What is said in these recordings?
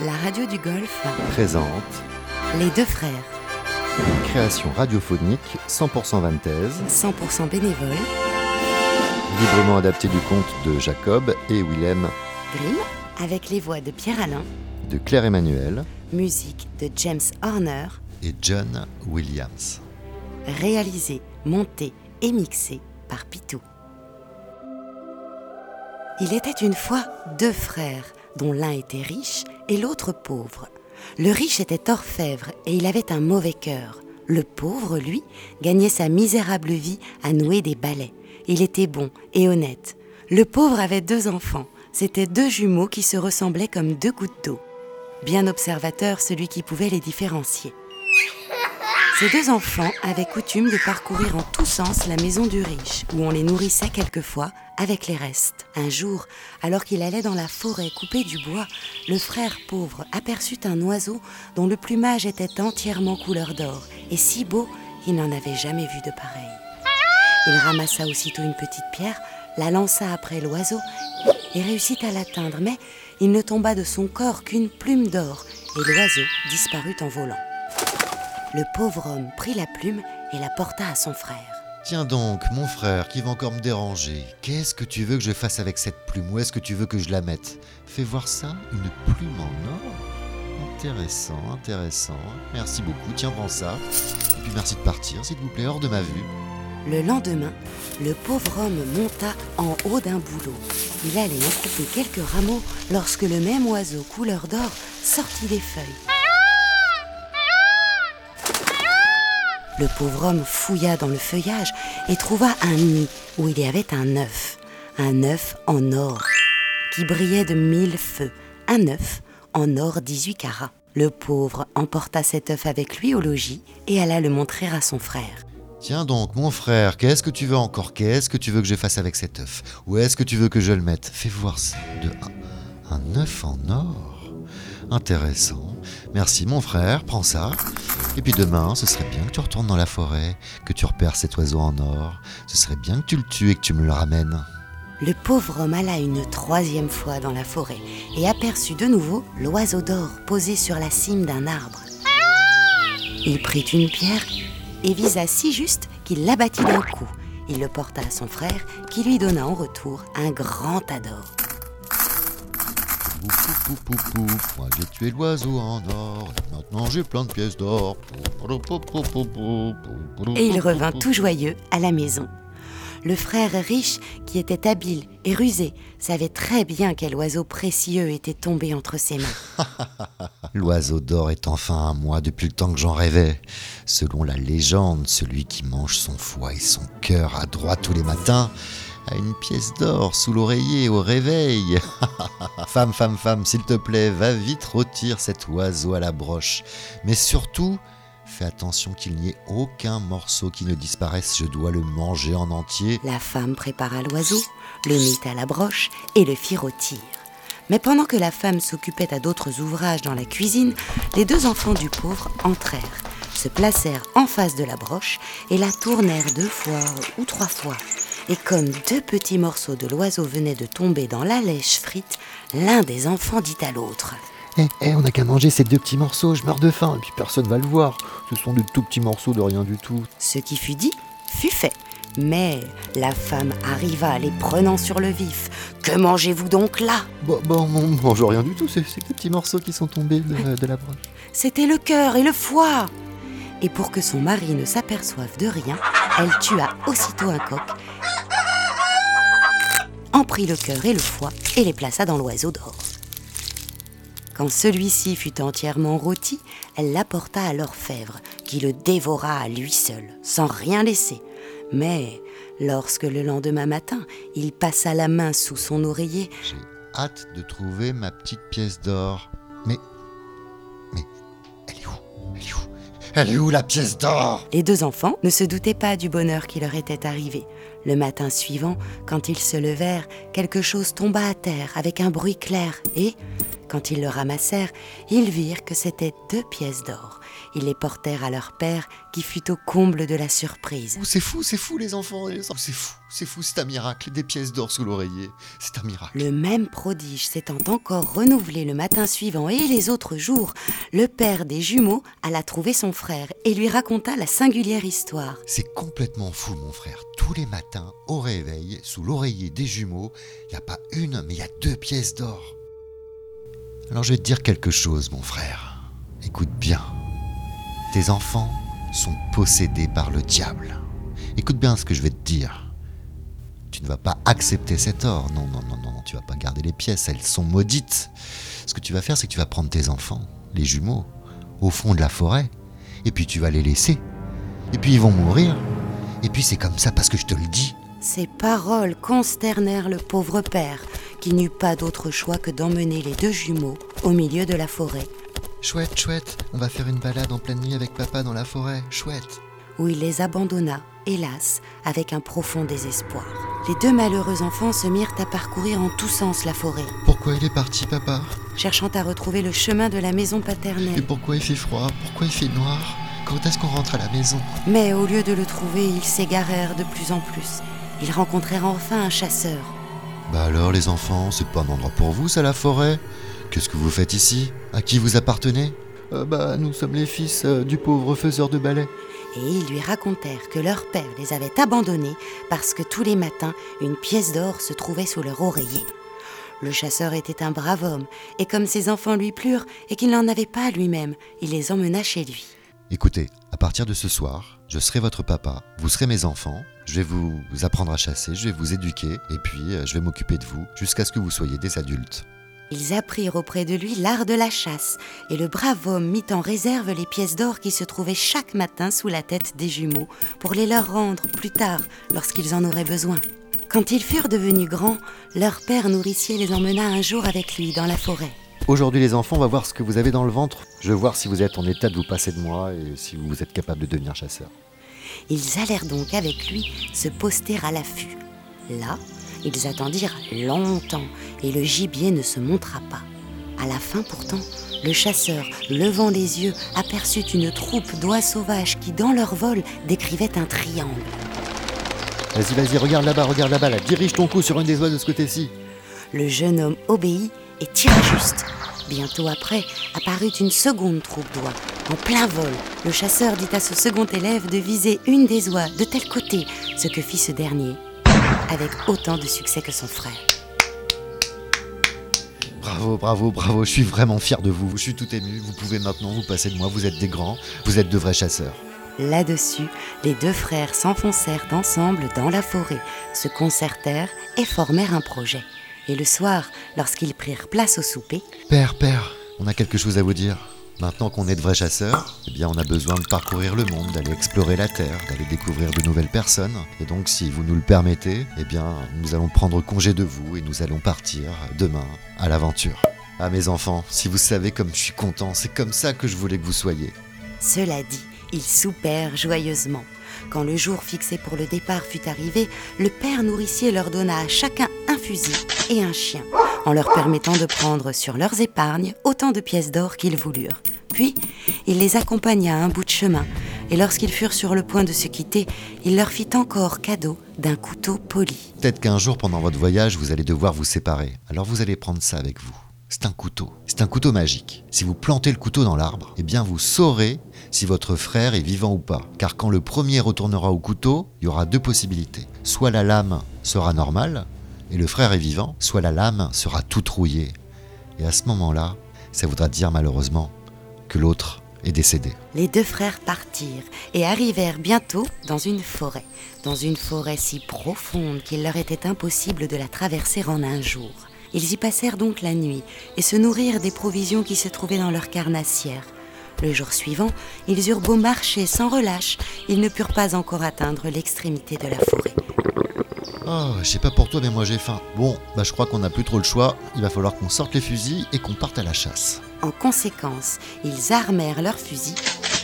la radio du Golfe. Présente. Les deux frères, une création radiophonique 100% vantaise, 100% bénévoles, librement adaptée du conte de Jacob et Willem, Grimm, avec les voix de Pierre Alain, de Claire Emmanuel. Musique de James Horner, et John Williams. réalisé, monté et mixé par Pitou. Il était une fois deux frères, dont l'un était riche et l'autre pauvre. Le riche était orfèvre et il avait un mauvais cœur. Le pauvre, lui, gagnait sa misérable vie à nouer des balais. Il était bon et honnête. Le pauvre avait deux enfants. C'étaient deux jumeaux qui se ressemblaient comme deux gouttes d'eau. Bien observateur, celui qui pouvait les différencier. Ces deux enfants avaient coutume de parcourir en tous sens la maison du riche, où on les nourrissait quelquefois avec les restes. Un jour, alors qu'il allait dans la forêt couper du bois, le frère pauvre aperçut un oiseau dont le plumage était entièrement couleur d'or, et si beau qu'il n'en avait jamais vu de pareil. Il ramassa aussitôt une petite pierre, la lança après l'oiseau et réussit à l'atteindre, mais il ne tomba de son corps qu'une plume d'or, et l'oiseau disparut en volant. Le pauvre homme prit la plume et la porta à son frère. Tiens donc, mon frère, qui va encore me déranger. Qu'est-ce que tu veux que je fasse avec cette plume? Où est-ce que tu veux que je la mette? Fais voir ça, une plume en or? Intéressant, intéressant. Merci beaucoup, tiens, prends ça. Et puis merci de partir, s'il vous plaît, hors de ma vue. Le lendemain, le pauvre homme monta en haut d'un bouleau. Il allait en couper quelques rameaux lorsque le même oiseau couleur d'or sortit des feuilles. Le pauvre homme fouilla dans le feuillage et trouva un nid où il y avait un œuf, un œuf en or, qui brillait de mille feux, un œuf en or 18 carats. Le pauvre emporta cet œuf avec lui au logis et alla le montrer à son frère. Tiens donc, mon frère, qu'est-ce que tu veux encore? Qu'est-ce que tu veux que je fasse avec cet œuf? Où est-ce que tu veux que je le mette? Fais voir ça. De un, un œuf en or Intéressant. Merci, mon frère, prends ça. Et puis demain, ce serait bien que tu retournes dans la forêt, que tu repères cet oiseau en or. Ce serait bien que tu le tues et que tu me le ramènes. Le pauvre homme alla une troisième fois dans la forêt et aperçut de nouveau l'oiseau d'or posé sur la cime d'un arbre. Il prit une pierre et visa si juste qu'il l'abattit d'un coup. Il le porta à son frère qui lui donna en retour un grand tas d'or. Pou, pou, pou, pou, pou. Moi j'ai tué l'oiseau en or, et maintenant j'ai plein de pièces d'or. Et il revint tout joyeux à la maison. Le frère riche, qui était habile et rusé, savait très bien quel oiseau précieux était tombé entre ses mains. L'oiseau d'or est enfin à moi depuis le temps que j'en rêvais. Selon la légende, celui qui mange son foie et son cœur à droite tous les matins a une pièce d'or sous l'oreiller au réveil. femme, femme, femme, s'il te plaît, va vite rôtir cet oiseau à la broche. Mais surtout, fais attention qu'il n'y ait aucun morceau qui ne disparaisse, je dois le manger en entier. La femme prépara l'oiseau, le mit à la broche et le fit rôtir. Mais pendant que la femme s'occupait à d'autres ouvrages dans la cuisine, les deux enfants du pauvre entrèrent, se placèrent en face de la broche et la tournèrent deux fois ou trois fois. Et comme deux petits morceaux de l'oiseau venaient de tomber dans la lèche frite, l'un des enfants dit à l'autre Eh, eh, on n'a qu'à manger ces deux petits morceaux, je meurs de faim, et puis personne va le voir. Ce sont de tout petits morceaux de rien du tout. Ce qui fut dit fut fait. Mais la femme arriva, les prenant sur le vif. Que mangez-vous donc là? Bon, bon, on mange rien du tout, c'est des petits morceaux qui sont tombés de, de la broche. C'était le cœur et le foie. Et pour que son mari ne s'aperçoive de rien, elle tua aussitôt un coq, en prit le cœur et le foie et les plaça dans l'oiseau d'or. Quand celui-ci fut entièrement rôti, elle l'apporta à l'orfèvre, qui le dévora à lui seul, sans rien laisser. Mais lorsque le lendemain matin, il passa la main sous son oreiller, J'ai hâte de trouver ma petite pièce d'or. Mais. Mais. Elle est où? Elle est où? Elle est où la pièce d'or? Les deux enfants ne se doutaient pas du bonheur qui leur était arrivé. Le matin suivant, quand ils se levèrent, quelque chose tomba à terre avec un bruit clair et, Quand ils le ramassèrent, ils virent que c'étaient deux pièces d'or. Ils les portèrent à leur père, qui fut au comble de la surprise. Oh, c'est fou, c'est fou les enfants, les enfants. c'est fou, c'est fou, c'est un miracle, des pièces d'or sous l'oreiller, c'est un miracle. Le même prodige s'étant encore renouvelé le matin suivant et les autres jours, le père des jumeaux alla trouver son frère et lui raconta la singulière histoire. C'est complètement fou mon frère, tous les matins, au réveil, sous l'oreiller des jumeaux, il n'y a pas une, mais il y a deux pièces d'or. Alors je vais te dire quelque chose, mon frère. Écoute bien. Tes enfants sont possédés par le diable. Écoute bien ce que je vais te dire. Tu ne vas pas accepter cet or. Non, non, non, non, tu vas pas garder les pièces. Elles sont maudites. Ce que tu vas faire, c'est que tu vas prendre tes enfants, les jumeaux, au fond de la forêt, et puis tu vas les laisser. Et puis ils vont mourir. Et puis c'est comme ça parce que je te le dis. Ces paroles consternèrent le pauvre père, qui n'eut pas d'autre choix que d'emmener les deux jumeaux au milieu de la forêt, Chouette, chouette, on va faire une balade en pleine nuit avec papa dans la forêt. Chouette. où il les abandonna, hélas, avec un profond désespoir. Les deux malheureux enfants se mirent à parcourir en tous sens la forêt, Pourquoi il est parti, papa? Cherchant à retrouver le chemin de la maison Et paternelle. pourquoi il fait froid? Pourquoi il fait noir? Quand est-ce qu'on rentre à la maison? Mais au lieu de le trouver, ils s'égarèrent de plus en plus. Ils rencontrèrent enfin un chasseur. Bah alors, les enfants, c'est pas un endroit pour vous, ça, la forêt? Qu'est-ce que vous faites ici? À qui vous appartenez? Euh, bah, nous sommes les fils euh, du pauvre faiseur de balai. Et ils lui racontèrent que leur père les avait abandonnés parce que tous les matins, une pièce d'or se trouvait sous leur oreiller. Le chasseur était un brave homme, et comme ses enfants lui plurent et qu'il n'en avait pas lui-même, il les emmena chez lui. Écoutez, à partir de ce soir, je serai votre papa, vous serez mes enfants, je vais vous apprendre à chasser, je vais vous éduquer, et puis euh, je vais m'occuper de vous jusqu'à ce que vous soyez des adultes. Ils apprirent auprès de lui l'art de la chasse, et le brave homme mit en réserve les pièces d'or qui se trouvaient chaque matin sous la tête des jumeaux, pour les leur rendre plus tard, lorsqu'ils en auraient besoin. Quand ils furent devenus grands, leur père nourricier les emmena un jour avec lui dans la forêt. Aujourd'hui, les enfants, on va voir ce que vous avez dans le ventre. Je veux voir si vous êtes en état de vous passer de moi et si vous êtes capable de devenir chasseur. Ils allèrent donc avec lui se poster à l'affût. Là, ils attendirent longtemps et le gibier ne se montra pas. À la fin pourtant, le chasseur, levant les yeux, aperçut une troupe d'oies sauvages qui, dans leur vol, décrivaient un triangle. Vas-y, vas-y, regarde là-bas, regarde là-bas, là. Dirige ton coup sur une des oies de ce côté-ci. Le jeune homme obéit et tira juste. Bientôt après, apparut une seconde troupe d'oies. En plein vol, le chasseur dit à ce second élève de viser une des oies de tel côté, ce que fit ce dernier, avec autant de succès que son frère. Bravo, bravo, bravo, je suis vraiment fier de vous, je suis tout ému, vous pouvez maintenant vous passer de moi, vous êtes des grands, vous êtes de vrais chasseurs. Là-dessus, les deux frères s'enfoncèrent ensemble dans la forêt, se concertèrent et formèrent un projet. Et le soir, lorsqu'ils prirent place au souper, Père, père, on a quelque chose à vous dire. Maintenant qu'on est de vrais chasseurs, eh bien on a besoin de parcourir le monde, d'aller explorer la Terre, d'aller découvrir de nouvelles personnes. Et donc si vous nous le permettez, eh bien nous allons prendre congé de vous et nous allons partir demain à l'aventure. Ah mes enfants, si vous savez comme je suis content, c'est comme ça que je voulais que vous soyez. cela dit, ils soupèrent joyeusement. Quand le jour fixé pour le départ fut arrivé, le père nourricier leur donna à chacun un fusil et un chien, en leur permettant de prendre sur leurs épargnes autant de pièces d'or qu'ils voulurent. Puis, il les accompagna un bout de chemin, et lorsqu'ils furent sur le point de se quitter, il leur fit encore cadeau d'un couteau poli. Peut-être qu'un jour pendant votre voyage, vous allez devoir vous séparer. Alors vous allez prendre ça avec vous. C'est un couteau. C'est un couteau magique. Si vous plantez le couteau dans l'arbre, eh bien vous saurez si votre frère est vivant ou pas. Car quand le premier retournera au couteau, il y aura deux possibilités. Soit la lame sera normale et le frère est vivant, soit la lame sera toute rouillée. Et à ce moment-là, ça voudra dire malheureusement que l'autre est décédé. Les deux frères partirent et arrivèrent bientôt dans une forêt, dans une forêt si profonde qu'il leur était impossible de la traverser en un jour. Ils y passèrent donc la nuit et se nourrirent des provisions qui se trouvaient dans leur carnassière. Le jour suivant, ils eurent beau marcher sans relâche, ils ne purent pas encore atteindre l'extrémité de la forêt. Oh, je sais pas pour toi, mais moi j'ai faim. Bon, bah je crois qu'on n'a plus trop le choix. Il va falloir qu'on sorte les fusils et qu'on parte à la chasse. En conséquence, ils armèrent leurs fusils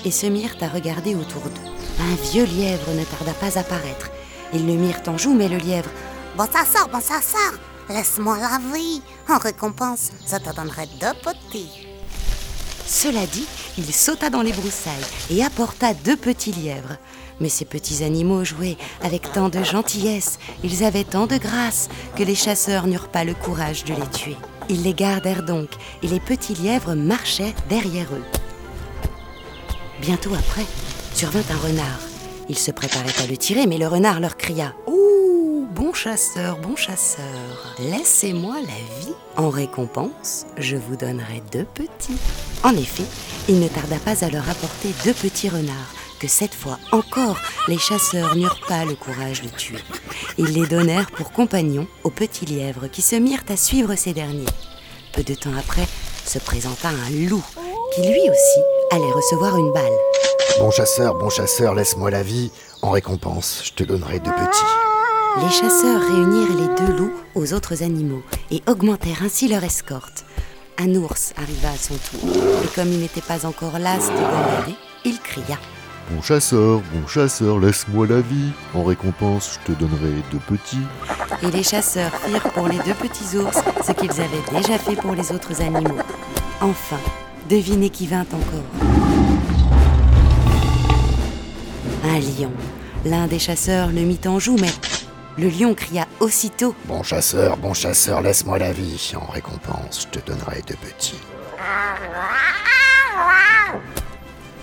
et se mirent à regarder autour d'eux. Un vieux lièvre ne tarda pas à paraître. Ils le mirent en joue, mais le lièvre Bon, ça sort, bon, ça sort. laisse-moi la vie. En récompense, je te donnerai deux petits. Cela dit, il sauta dans les broussailles et apporta deux petits lièvres. Mais ces petits animaux jouaient avec tant de gentillesse, ils avaient tant de grâce que les chasseurs n'eurent pas le courage de les tuer. Ils les gardèrent donc et les petits lièvres marchaient derrière eux. Bientôt après, survint un renard. Ils se préparaient à le tirer, mais le renard leur cria bon chasseur, bon chasseur, laissez-moi la vie. En récompense, je vous donnerai deux petits. En effet, il ne tarda pas à leur apporter deux petits renards que cette fois encore, les chasseurs n'eurent pas le courage de tuer. Ils les donnèrent pour compagnons aux petits lièvres qui se mirent à suivre ces derniers. Peu de temps après, se présenta un loup qui lui aussi allait recevoir une balle. Bon chasseur, bon chasseur, laisse-moi la vie. En récompense, je te donnerai deux petits. Les chasseurs réunirent les deux loups aux autres animaux et augmentèrent ainsi leur escorte. Un ours arriva à son tour, et comme il n'était pas encore las de gambader, il cria Bon chasseur, bon chasseur, laisse-moi la vie. En récompense, je te donnerai deux petits. Et les chasseurs firent pour les deux petits ours ce qu'ils avaient déjà fait pour les autres animaux. Enfin, devinez qui vint encore. Un lion. L'un des chasseurs le mit en joue, mais le lion cria aussitôt Bon chasseur, bon chasseur, laisse-moi la vie. En récompense, je te donnerai deux petits.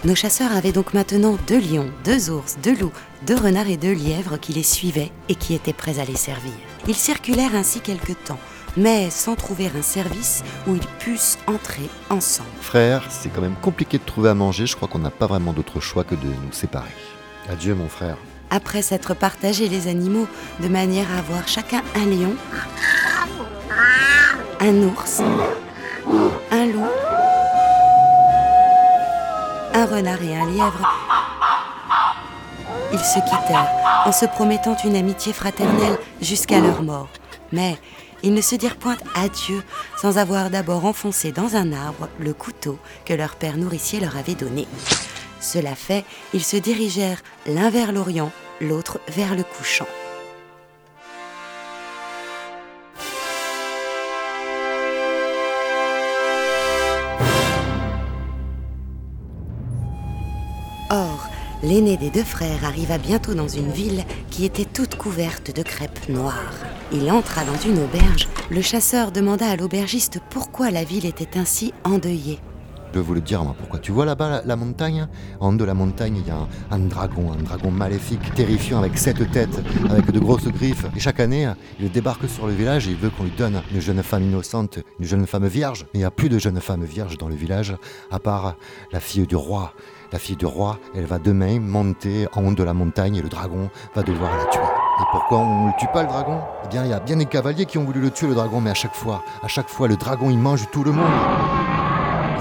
Nos chasseurs avaient donc maintenant deux lions, deux ours, deux loups, deux renards et deux lièvres qui les suivaient et qui étaient prêts à les servir. Ils circulèrent ainsi quelque temps, mais sans trouver un service où ils pussent entrer ensemble. Frère, c'est quand même compliqué de trouver à manger. Je crois qu'on n'a pas vraiment d'autre choix que de nous séparer. Adieu, mon frère. Après s'être partagés les animaux de manière à avoir chacun un lion, un ours, un loup, un renard et un lièvre, ils se quittèrent en se promettant une amitié fraternelle jusqu'à leur mort. Mais ils ne se dirent point adieu sans avoir d'abord enfoncé dans un arbre le couteau que leur père nourricier leur avait donné. Cela fait, ils se dirigèrent l'un vers l'Orient, l'autre vers le couchant. Or, l'aîné des deux frères arriva bientôt dans une ville qui était toute couverte de crêpes noires. Il entra dans une auberge. Le chasseur demanda à l'aubergiste pourquoi la ville était ainsi endeuillée. Je peux vous le dire, moi, pourquoi. Tu vois là-bas la, montagne? En haut de la montagne, il y a un, un dragon, un dragon maléfique, terrifiant, avec sept têtes, avec de grosses griffes. Et chaque année, il débarque sur le village et il veut qu'on lui donne une jeune femme innocente, une jeune femme vierge. Mais il n'y a plus de jeune femme vierge dans le village, à part la fille du roi. La fille du roi, elle va demain monter en haut de la montagne et le dragon va devoir la tuer. Et pourquoi on ne le tue pas le dragon? Eh bien, il y a bien des cavaliers qui ont voulu le tuer le dragon, mais à chaque fois, à chaque fois, le dragon il mange tout le monde.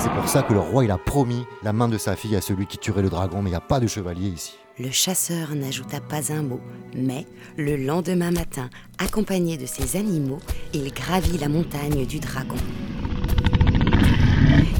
C'est pour ça que le roi il a promis la main de sa fille à celui qui tuerait le dragon, mais il n'y a pas de chevalier ici. Le chasseur n'ajouta pas un mot, mais le lendemain matin, accompagné de ses animaux, il gravit la montagne du dragon.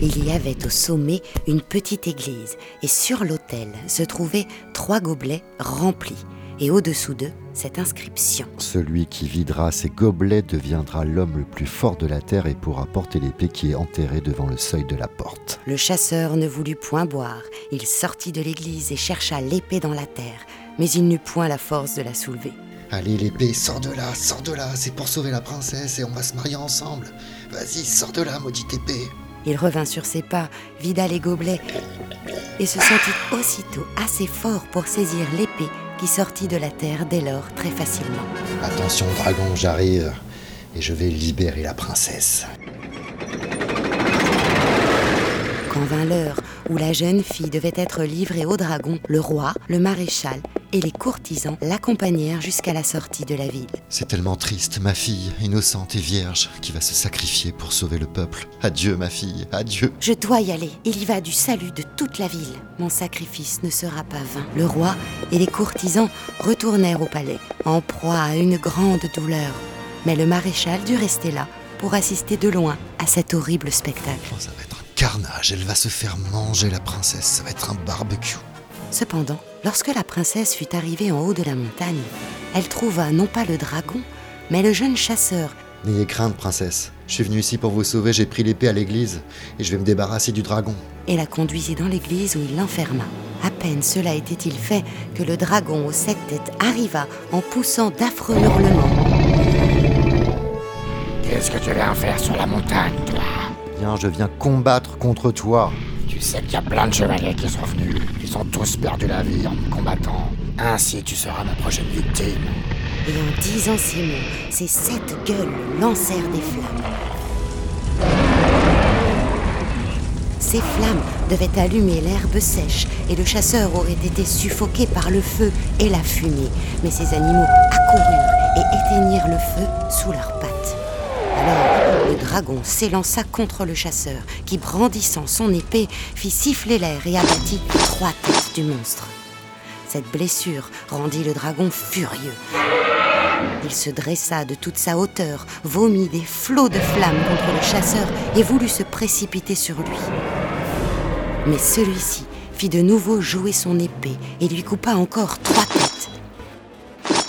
Il y avait au sommet une petite église, et sur l'autel se trouvaient trois gobelets remplis, et au-dessous d'eux, cette inscription. Celui qui videra ses gobelets deviendra l'homme le plus fort de la terre et pourra porter l'épée qui est enterrée devant le seuil de la porte. Le chasseur ne voulut point boire. Il sortit de l'église et chercha l'épée dans la terre, mais il n'eut point la force de la soulever. Allez, l'épée, sors de là, sors de là, c'est pour sauver la princesse et on va se marier ensemble. Vas-y, sors de là, maudite épée. Il revint sur ses pas, vida les gobelets et se sentit aussitôt assez fort pour saisir l'épée qui sortit de la terre dès lors très facilement. Attention, dragon, j'arrive et je vais libérer la princesse. Quand vint l'heure où la jeune fille devait être livrée au dragon, le roi, le maréchal et les courtisans l'accompagnèrent jusqu'à la sortie de la ville. C'est tellement triste, ma fille, innocente et vierge, qui va se sacrifier pour sauver le peuple. Adieu, ma fille, adieu. Je dois y aller. Il y va du salut de toute la ville. Mon sacrifice ne sera pas vain. Le roi et les courtisans retournèrent au palais, en proie à une grande douleur. Mais le maréchal dut rester là pour assister de loin à cet horrible spectacle. Oh, ça va carnage, elle va se faire manger, la princesse, ça va être un barbecue. Cependant, lorsque la princesse fut arrivée en haut de la montagne, elle trouva non pas le dragon, mais le jeune chasseur N'ayez crainte, princesse. Je suis venu ici pour vous sauver, j'ai pris l'épée à l'église et je vais me débarrasser du dragon. Et la conduisit dans l'église où il l'enferma. À peine cela était-il fait que le dragon aux sept têtes arriva en poussant d'affreux hurlements. Qu'est-ce que tu viens faire sur la montagne, toi? Je viens combattre contre toi. Tu sais qu'il y a plein de chevaliers qui sont venus. Ils ont tous perdu la vie en me combattant. Ainsi, tu seras ma prochaine victime. Et en disant ces mots, ces sept gueules lancèrent des flammes. Ces flammes devaient allumer l'herbe sèche et le chasseur aurait été suffoqué par le feu et la fumée. Mais ces animaux accoururent et éteignirent le feu sous leurs pattes. Alors le dragon s'élança contre le chasseur qui, brandissant son épée, fit siffler l'air et abattit trois têtes du monstre. Cette blessure rendit le dragon furieux. Il se dressa de toute sa hauteur, vomit des flots de flammes contre le chasseur et voulut se précipiter sur lui. Mais celui-ci fit de nouveau jouer son épée et lui coupa encore trois têtes.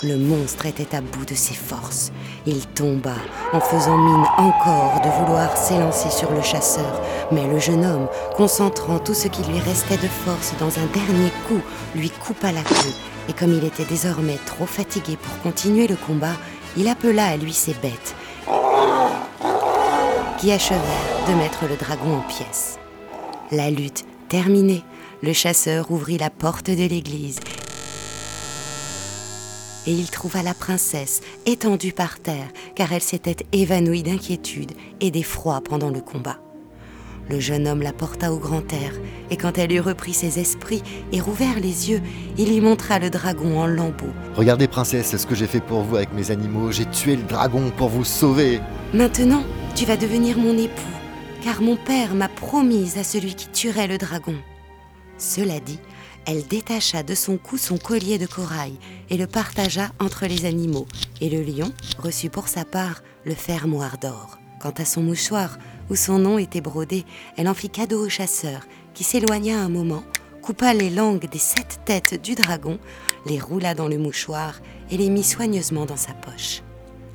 Le monstre était à bout de ses forces. Il tomba en faisant mine encore de vouloir s'élancer sur le chasseur, mais le jeune homme, concentrant tout ce qui lui restait de force dans un dernier coup, lui coupa la queue, et comme il était désormais trop fatigué pour continuer le combat, il appela à lui ses bêtes, qui achevèrent de mettre le dragon en pièces. La lutte terminée, le chasseur ouvrit la porte de l'église et il trouva la princesse étendue par terre car elle s'était évanouie d'inquiétude et d'effroi pendant le combat. Le jeune homme la porta au grand air, et quand elle eut repris ses esprits et rouvert les yeux, il lui montra le dragon en lambeaux. Regardez, princesse, ce que j'ai fait pour vous avec mes animaux. J'ai tué le dragon pour vous sauver. Maintenant, tu vas devenir mon époux, car mon père m'a promise à celui qui tuerait le dragon. Cela dit, elle détacha de son cou son collier de corail et le partagea entre les animaux, et le lion reçut pour sa part le fermoir d'or. Quant à son mouchoir, où son nom était brodé, elle en fit cadeau au chasseur, qui s'éloigna un moment, coupa les langues des sept têtes du dragon, les roula dans le mouchoir et les mit soigneusement dans sa poche.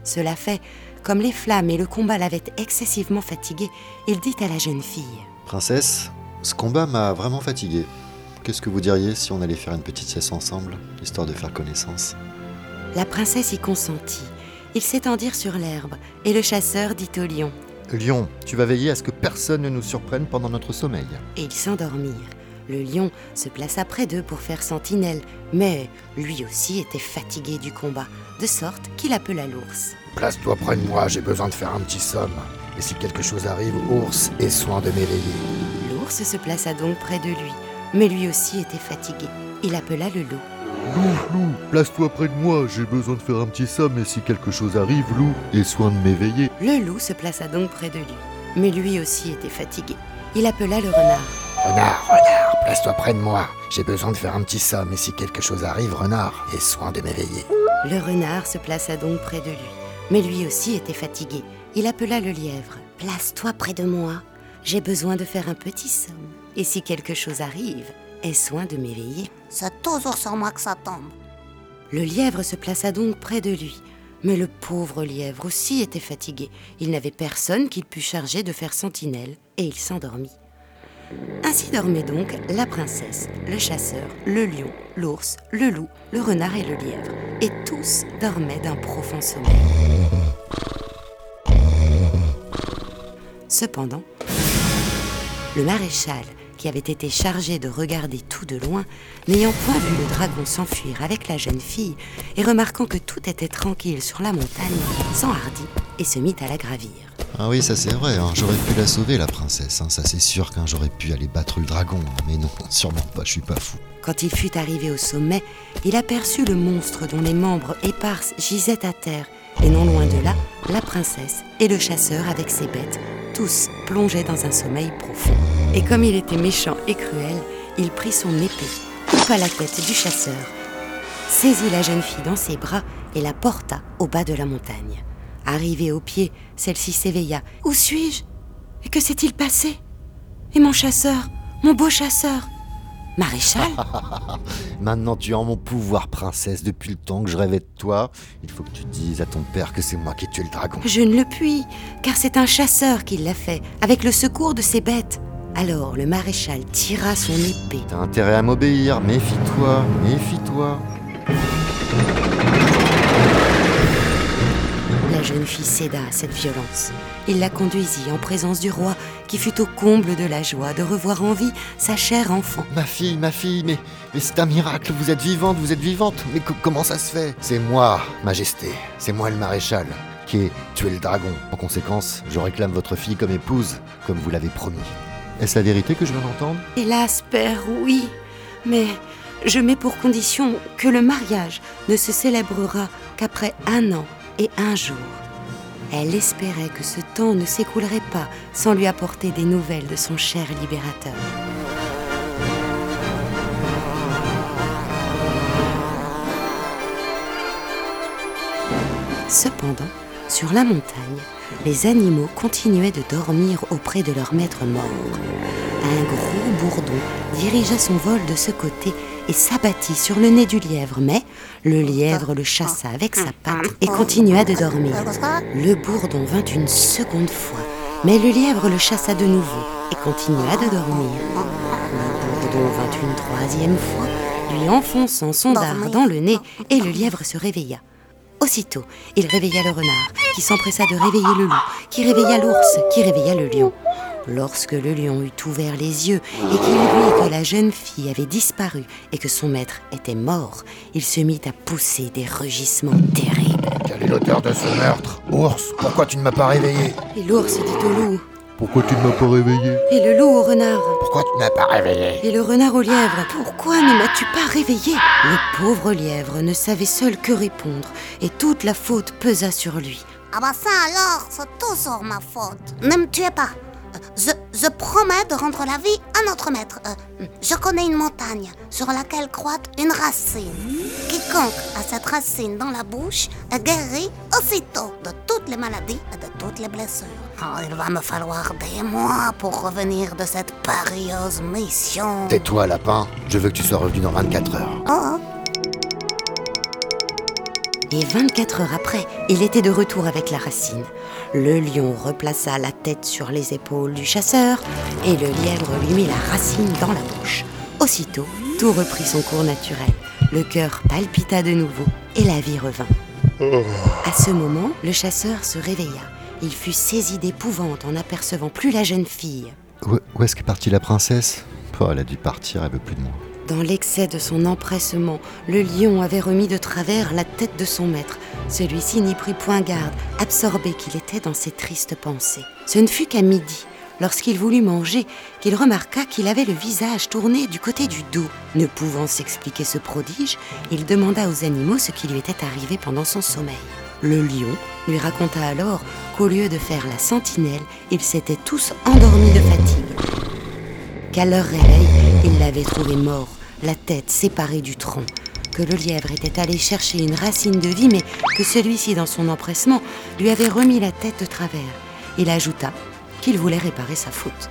Cela fait, comme les flammes et le combat l'avaient excessivement fatigué, il dit à la jeune fille Princesse, ce combat m'a vraiment fatigué. Qu'est-ce que vous diriez si on allait faire une petite sieste ensemble, histoire de faire connaissance? La princesse y consentit. Ils s'étendirent sur l'herbe, et le chasseur dit au lion. Lion, tu vas veiller à ce que personne ne nous surprenne pendant notre sommeil. Et ils s'endormirent. Le lion se plaça près d'eux pour faire sentinelle, mais lui aussi était fatigué du combat, de sorte qu'il appela l'ours. Place-toi près de moi, j'ai besoin de faire un petit somme. Et si quelque chose arrive, ours, aie soin de m'éveiller. L'ours se plaça donc près de lui, mais lui aussi était fatigué. Il appela le loup. Loup, loup, place-toi près de moi, j'ai besoin de faire un petit somme et si quelque chose arrive, loup, aie soin de m'éveiller. Le loup se plaça donc près de lui, mais lui aussi était fatigué. Il appela le renard. Renard, renard, place-toi près de moi. J'ai besoin de faire un petit somme et si quelque chose arrive, renard, aie soin de m'éveiller. Le renard se plaça donc près de lui, mais lui aussi était fatigué. Il appela le lièvre. Place-toi près de moi. J'ai besoin de faire un petit somme. Et si quelque chose arrive, aie soin de m'éveiller. C'est toujours sur moi que ça tombe. Le lièvre se plaça donc près de lui. Mais le pauvre lièvre aussi était fatigué. Il n'avait personne qu'il pût charger de faire sentinelle, et il s'endormit. Ainsi dormaient donc la princesse, le chasseur, le lion, l'ours, le loup, le renard et le lièvre. Et tous dormaient d'un profond sommeil. Cependant, le maréchal, qui avait été chargé de regarder tout de loin, n'ayant point vu le dragon s'enfuir avec la jeune fille, et remarquant que tout était tranquille sur la montagne, s'enhardit et se mit à la gravir. Ah oui, ça c'est vrai, hein. j'aurais pu la sauver la princesse, hein. ça c'est sûr qu'un j'aurais pu aller battre le dragon, hein. mais non, sûrement pas, je suis pas fou. Quand il fut arrivé au sommet, il aperçut le monstre dont les membres éparses gisaient à terre, et non loin de là, la princesse et le chasseur avec ses bêtes, tous plongeaient dans un sommeil profond. Et comme il était méchant et cruel, il prit son épée, coupa la tête du chasseur, saisit la jeune fille dans ses bras et la porta au bas de la montagne. Arrivée au pied, celle-ci s'éveilla. Où suis-je? Et que s'est-il passé? Et mon chasseur Mon beau chasseur Maréchal Maintenant tu es en mon pouvoir, princesse. Depuis le temps que je rêvais de toi, il faut que tu dises à ton père que c'est moi qui ai tué le dragon. Je ne le puis, car c'est un chasseur qui l'a fait, avec le secours de ses bêtes. Alors le maréchal tira son épée. T'as intérêt à m'obéir, méfie-toi, méfie-toi. La jeune fille céda à cette violence. Il la conduisit en présence du roi, qui fut au comble de la joie de revoir en vie sa chère enfant. Ma fille, ma fille, mais, mais c'est un miracle, vous êtes vivante, vous êtes vivante. Mais co- comment ça se fait? C'est moi, majesté, c'est moi le maréchal, qui ai tué le dragon. En conséquence, je réclame votre fille comme épouse, comme vous l'avez promis. Est-ce la vérité que je viens d'entendre? Hélas, père, oui. Mais je mets pour condition que le mariage ne se célébrera qu'après un an et un jour. Elle espérait que ce temps ne s'écoulerait pas sans lui apporter des nouvelles de son cher libérateur. Cependant, sur la montagne, les animaux continuaient de dormir auprès de leur maître mort. Un gros bourdon dirigea son vol de ce côté et s'abattit sur le nez du lièvre, mais le lièvre le chassa avec sa patte et continua de dormir. Le bourdon vint une seconde fois, mais le lièvre le chassa de nouveau et continua de dormir. Le bourdon vint une troisième fois, lui enfonçant son dard dans le nez et le lièvre se réveilla. Aussitôt, il réveilla le renard, qui s'empressa de réveiller le loup, qui réveilla l'ours, qui réveilla le lion. Lorsque le lion eut ouvert les yeux et qu'il vit que la jeune fille avait disparu et que son maître était mort, il se mit à pousser des rugissements terribles. Quelle est l'auteur de ce meurtre? Ours, pourquoi tu ne m'as pas réveillé? Et l'ours dit au loup, Pourquoi tu ne m'as pas réveillé et le loup au renard, Pourquoi tu ne m'as pas réveillé et le renard au lièvre. Pourquoi ne m'as-tu pas réveillé Le pauvre lièvre ne savait seul que répondre, et toute la faute pesa sur lui. Ah bah ça alors, c'est toujours ma faute. Ne me tuez pas. Je, je promets de rendre la vie à notre maître. Euh, Je connais une montagne sur laquelle croît une racine. Quiconque a cette racine dans la bouche est guéri aussitôt de toutes les maladies et de toutes les blessures. Oh, il va me falloir des mois pour revenir de cette périlleuse mission. Tais-toi, lapin, je veux que tu sois revenu dans 24 heures. Oh, Et 24 heures après, il était de retour avec la racine. Le lion replaça la tête sur les épaules du chasseur et le lièvre lui mit la racine dans la bouche. Aussitôt, tout reprit son cours naturel. Le cœur palpita de nouveau et la vie revint. À ce moment, le chasseur se réveilla. Il fut saisi d'épouvante en n'apercevant plus la jeune fille. Où, est-ce qu'est partie la princesse? Oh, elle a dû partir, elle veut plus de moi. Dans l'excès de son empressement, le lion avait remis de travers la tête de son maître. Celui-ci n'y prit point garde, absorbé qu'il était dans ses tristes pensées. Ce ne fut qu'à midi, lorsqu'il voulut manger, qu'il remarqua qu'il avait le visage tourné du côté du dos. Ne pouvant s'expliquer ce prodige, il demanda aux animaux ce qui lui était arrivé pendant son sommeil. Le lion lui raconta alors qu'au lieu de faire la sentinelle, ils s'étaient tous endormis de fatigue qu'à leur réveil, il l'avait trouvé mort, la tête séparée du tronc, que le lièvre était allé chercher une racine de vie, mais que celui-ci, dans son empressement, lui avait remis la tête de travers. Il ajouta qu'il voulait réparer sa faute.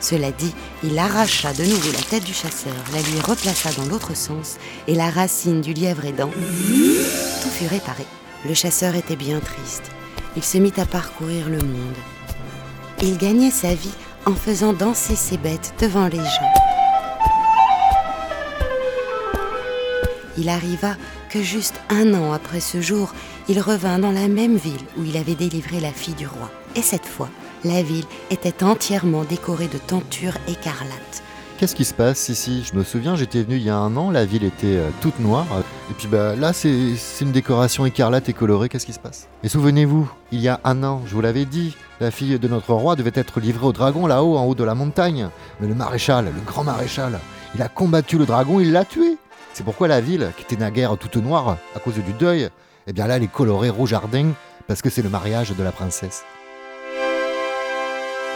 Cela dit, il arracha de nouveau la tête du chasseur, la lui replaça dans l'autre sens, et la racine du lièvre aidant, tout fut réparé. Le chasseur était bien triste. Il se mit à parcourir le monde. Il gagnait sa vie en faisant danser ses bêtes devant les gens. Il arriva que juste un an après ce jour, il revint dans la même ville où il avait délivré la fille du roi. Et cette fois, la ville était entièrement décorée de tentures écarlates. Qu'est-ce qui se passe ici? Je me souviens, j'étais venu il y a un an, la ville était euh, toute noire. Et puis bah, là, c'est une décoration écarlate et colorée, qu'est-ce qui se passe? Et souvenez-vous, il y a un an, je vous l'avais dit, la fille de notre roi devait être livrée au dragon là-haut, en haut de la montagne. Mais le maréchal, le grand maréchal, il a combattu le dragon, il l'a tué. C'est pourquoi la ville, qui était naguère toute noire à cause du deuil, eh bien là, elle est colorée rouge-ardin, parce que c'est le mariage de la princesse.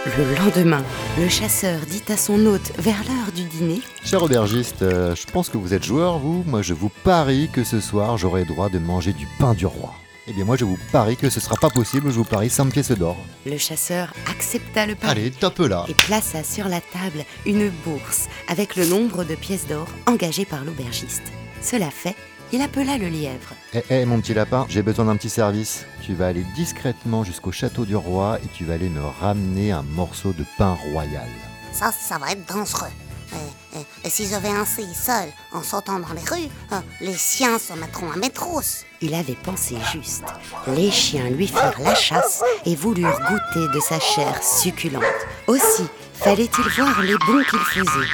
Le lendemain, le chasseur dit à son hôte vers l'heure du dîner Cher aubergiste, euh, je pense que vous êtes joueur, vous. Moi, je vous parie que ce soir, j'aurai droit de manger du pain du roi. Eh bien moi je vous parie que ce sera pas possible, je vous parie 100 pièces d'or. Le chasseur accepta le pari Allez, top là et plaça sur la table une bourse avec le nombre de pièces d'or engagées par l'aubergiste. Cela fait, il appela le lièvre. Eh eh mon petit lapin, j'ai besoin d'un petit service. Tu vas aller discrètement jusqu'au château du roi et tu vas aller me ramener un morceau de pain royal. Ça, ça va être dangereux. Et, et- et si je vais ainsi seul, en sautant dans les rues, euh, les chiens se mettront à mes trousses. Il avait pensé juste. Les chiens lui firent la chasse et voulurent goûter de sa chair succulente. Aussi, fallait-il voir les bons qu'il faisait.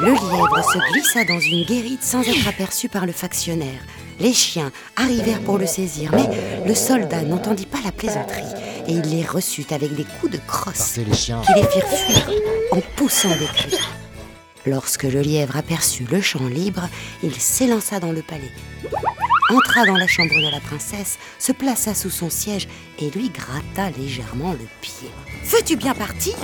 Le lièvre se glissa dans une guérite sans être aperçu par le factionnaire. Les chiens arrivèrent pour le saisir, mais le soldat n'entendit pas la plaisanterie et il les reçut avec des coups de crosse Partez les chiens qui les firent fuir en poussant des cris. Lorsque le lièvre aperçut le champ libre, il s'élança dans le palais, entra dans la chambre de la princesse, se plaça sous son siège et lui gratta légèrement le pied. Veux-tu bien partir?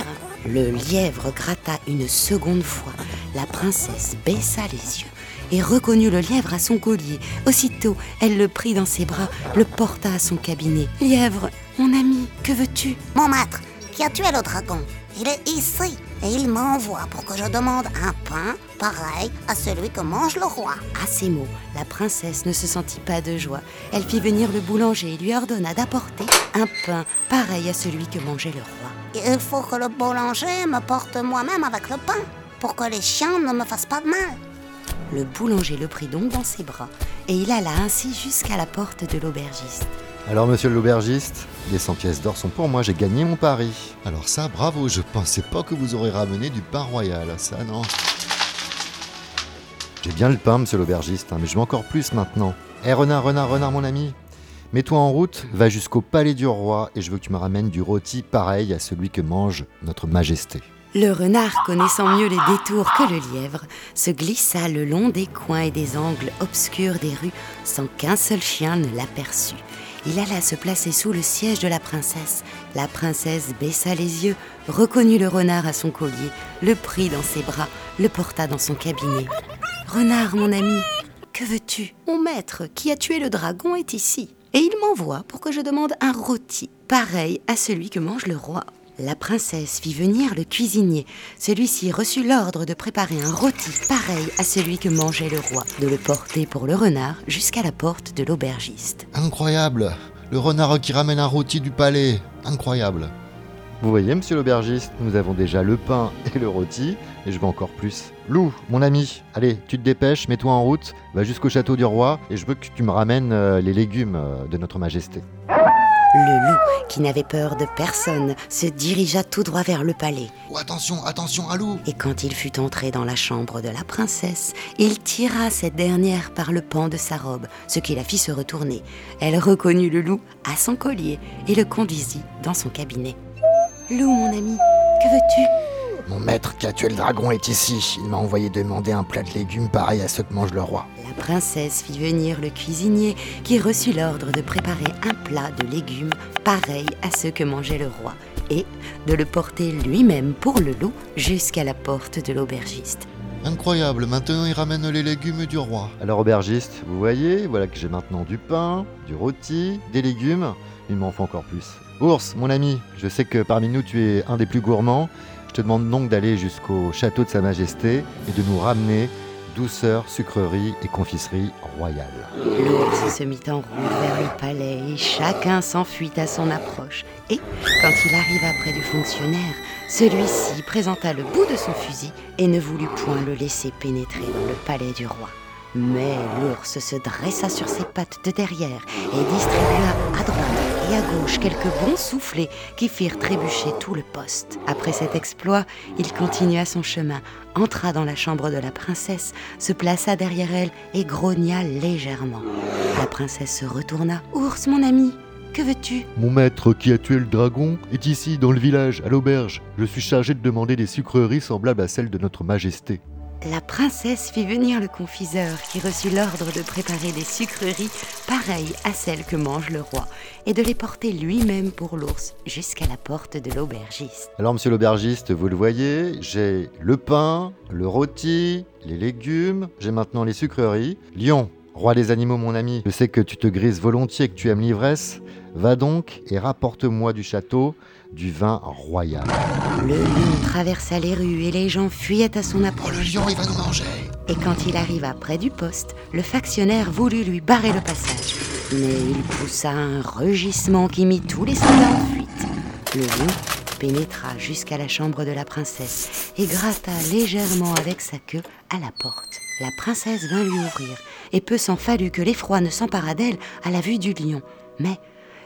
Le lièvre gratta une seconde fois. La princesse baissa les yeux et reconnut le lièvre à son collier. Aussitôt, elle le prit dans ses bras, le porta à son cabinet. Lièvre, mon ami, que veux-tu? Mon maître, qui a tué le dragon, il est ici et il m'envoie pour que je demande un pain pareil à celui que mange le roi. À ces mots, la princesse ne se sentit pas de joie. Elle fit venir le boulanger et lui ordonna d'apporter un pain pareil à celui que mangeait le roi. Il faut que le boulanger me porte moi-même avec le pain pour que les chiens ne me fassent pas de mal. Le boulanger le prit donc dans ses bras et il alla ainsi jusqu'à la porte de l'aubergiste. Alors monsieur l'aubergiste, les 100 pièces d'or sont pour moi, j'ai gagné mon pari. Alors ça, bravo, je pensais pas que vous aurez ramené du pain royal, ça non. J'ai bien le pain monsieur l'aubergiste, hein, mais je veux encore plus maintenant. Eh renard, renard, renard mon ami Mets-toi en route, va jusqu'au palais du roi et je veux que tu me ramènes du rôti pareil à celui que mange notre majesté. Le renard, connaissant mieux les détours que le lièvre, se glissa le long des coins et des angles obscurs des rues sans qu'un seul chien ne l'aperçût. Il alla se placer sous le siège de la princesse. La princesse baissa les yeux, reconnut le renard à son collier, le prit dans ses bras, le porta dans son cabinet. Renard, mon ami, que veux-tu? Mon maître, qui a tué le dragon, est ici. Et il m'envoie pour que je demande un rôti, pareil à celui que mange le roi. La princesse fit venir le cuisinier. Celui-ci reçut l'ordre de préparer un rôti pareil à celui que mangeait le roi, de le porter pour le renard jusqu'à la porte de l'aubergiste. Incroyable Le renard qui ramène un rôti du palais Incroyable Vous voyez monsieur l'aubergiste, nous avons déjà le pain et le rôti, et je veux encore plus. Lou, mon ami, allez, tu te dépêches, mets-toi en route, va jusqu'au château du roi, et je veux que tu me ramènes euh, les légumes euh, de notre majesté. Le loup, qui n'avait peur de personne, se dirigea tout droit vers le palais. Oh attention, attention à loup Et quand il fut entré dans la chambre de la princesse, il tira cette dernière par le pan de sa robe, ce qui la fit se retourner. Elle reconnut le loup à son collier et le conduisit dans son cabinet. Loup, mon ami, que veux-tu? Mon maître qui a tué le dragon est ici. Il m'a envoyé demander un plat de légumes pareil à ceux que mange le roi. La princesse fit venir le cuisinier qui reçut l'ordre de préparer un plat de légumes pareil à ceux que mangeait le roi et de le porter lui-même pour le loup jusqu'à la porte de l'aubergiste. Incroyable, maintenant il ramène les légumes du roi. Alors aubergiste, vous voyez, voilà que j'ai maintenant du pain, du rôti, des légumes, il m'en faut encore plus. Ours, mon ami, je sais que parmi nous tu es un des plus gourmands, je te demande donc d'aller jusqu'au château de Sa Majesté et de nous ramener douceur, sucrerie et confiserie royale. L'ours se mit en route vers le palais et chacun s'enfuit à son approche. Et quand il arriva près du fonctionnaire, celui-ci présenta le bout de son fusil et ne voulut point le laisser pénétrer dans le palais du roi. Mais l'ours se dressa sur ses pattes de derrière et distribua à droite et à gauche quelques bons soufflets qui firent trébucher tout le poste. Après cet exploit, il continua son chemin, entra dans la chambre de la princesse, se plaça derrière elle et grogna légèrement. La princesse se retourna. Ours, mon ami, que veux-tu? Mon maître qui a tué le dragon est ici dans le village, à l'auberge. Je suis chargé de demander des sucreries semblables à celles de notre majesté. La princesse fit venir le confiseur qui reçut l'ordre de préparer des sucreries pareilles à celles que mange le roi et de les porter lui-même pour l'ours jusqu'à la porte de l'aubergiste. Alors monsieur l'aubergiste, vous le voyez, j'ai le pain, le rôti, les légumes, j'ai maintenant les sucreries. Lion, Roi des animaux, mon ami, je sais que tu te grises volontiers que tu aimes l'ivresse. Va donc et rapporte-moi du château du vin royal. Le lion traversa les rues et les gens fuyaient à son Oh, le approche. lion, il va nous manger Et quand il arriva près du poste, le factionnaire voulut lui barrer le passage. Mais il poussa un rugissement qui mit tous les soldats en fuite. Le lion pénétra jusqu'à la chambre de la princesse et gratta légèrement avec sa queue à la porte. La princesse vint lui ouvrir, et peu s'en fallut que l'effroi ne s'empara d'elle à la vue du lion. Mais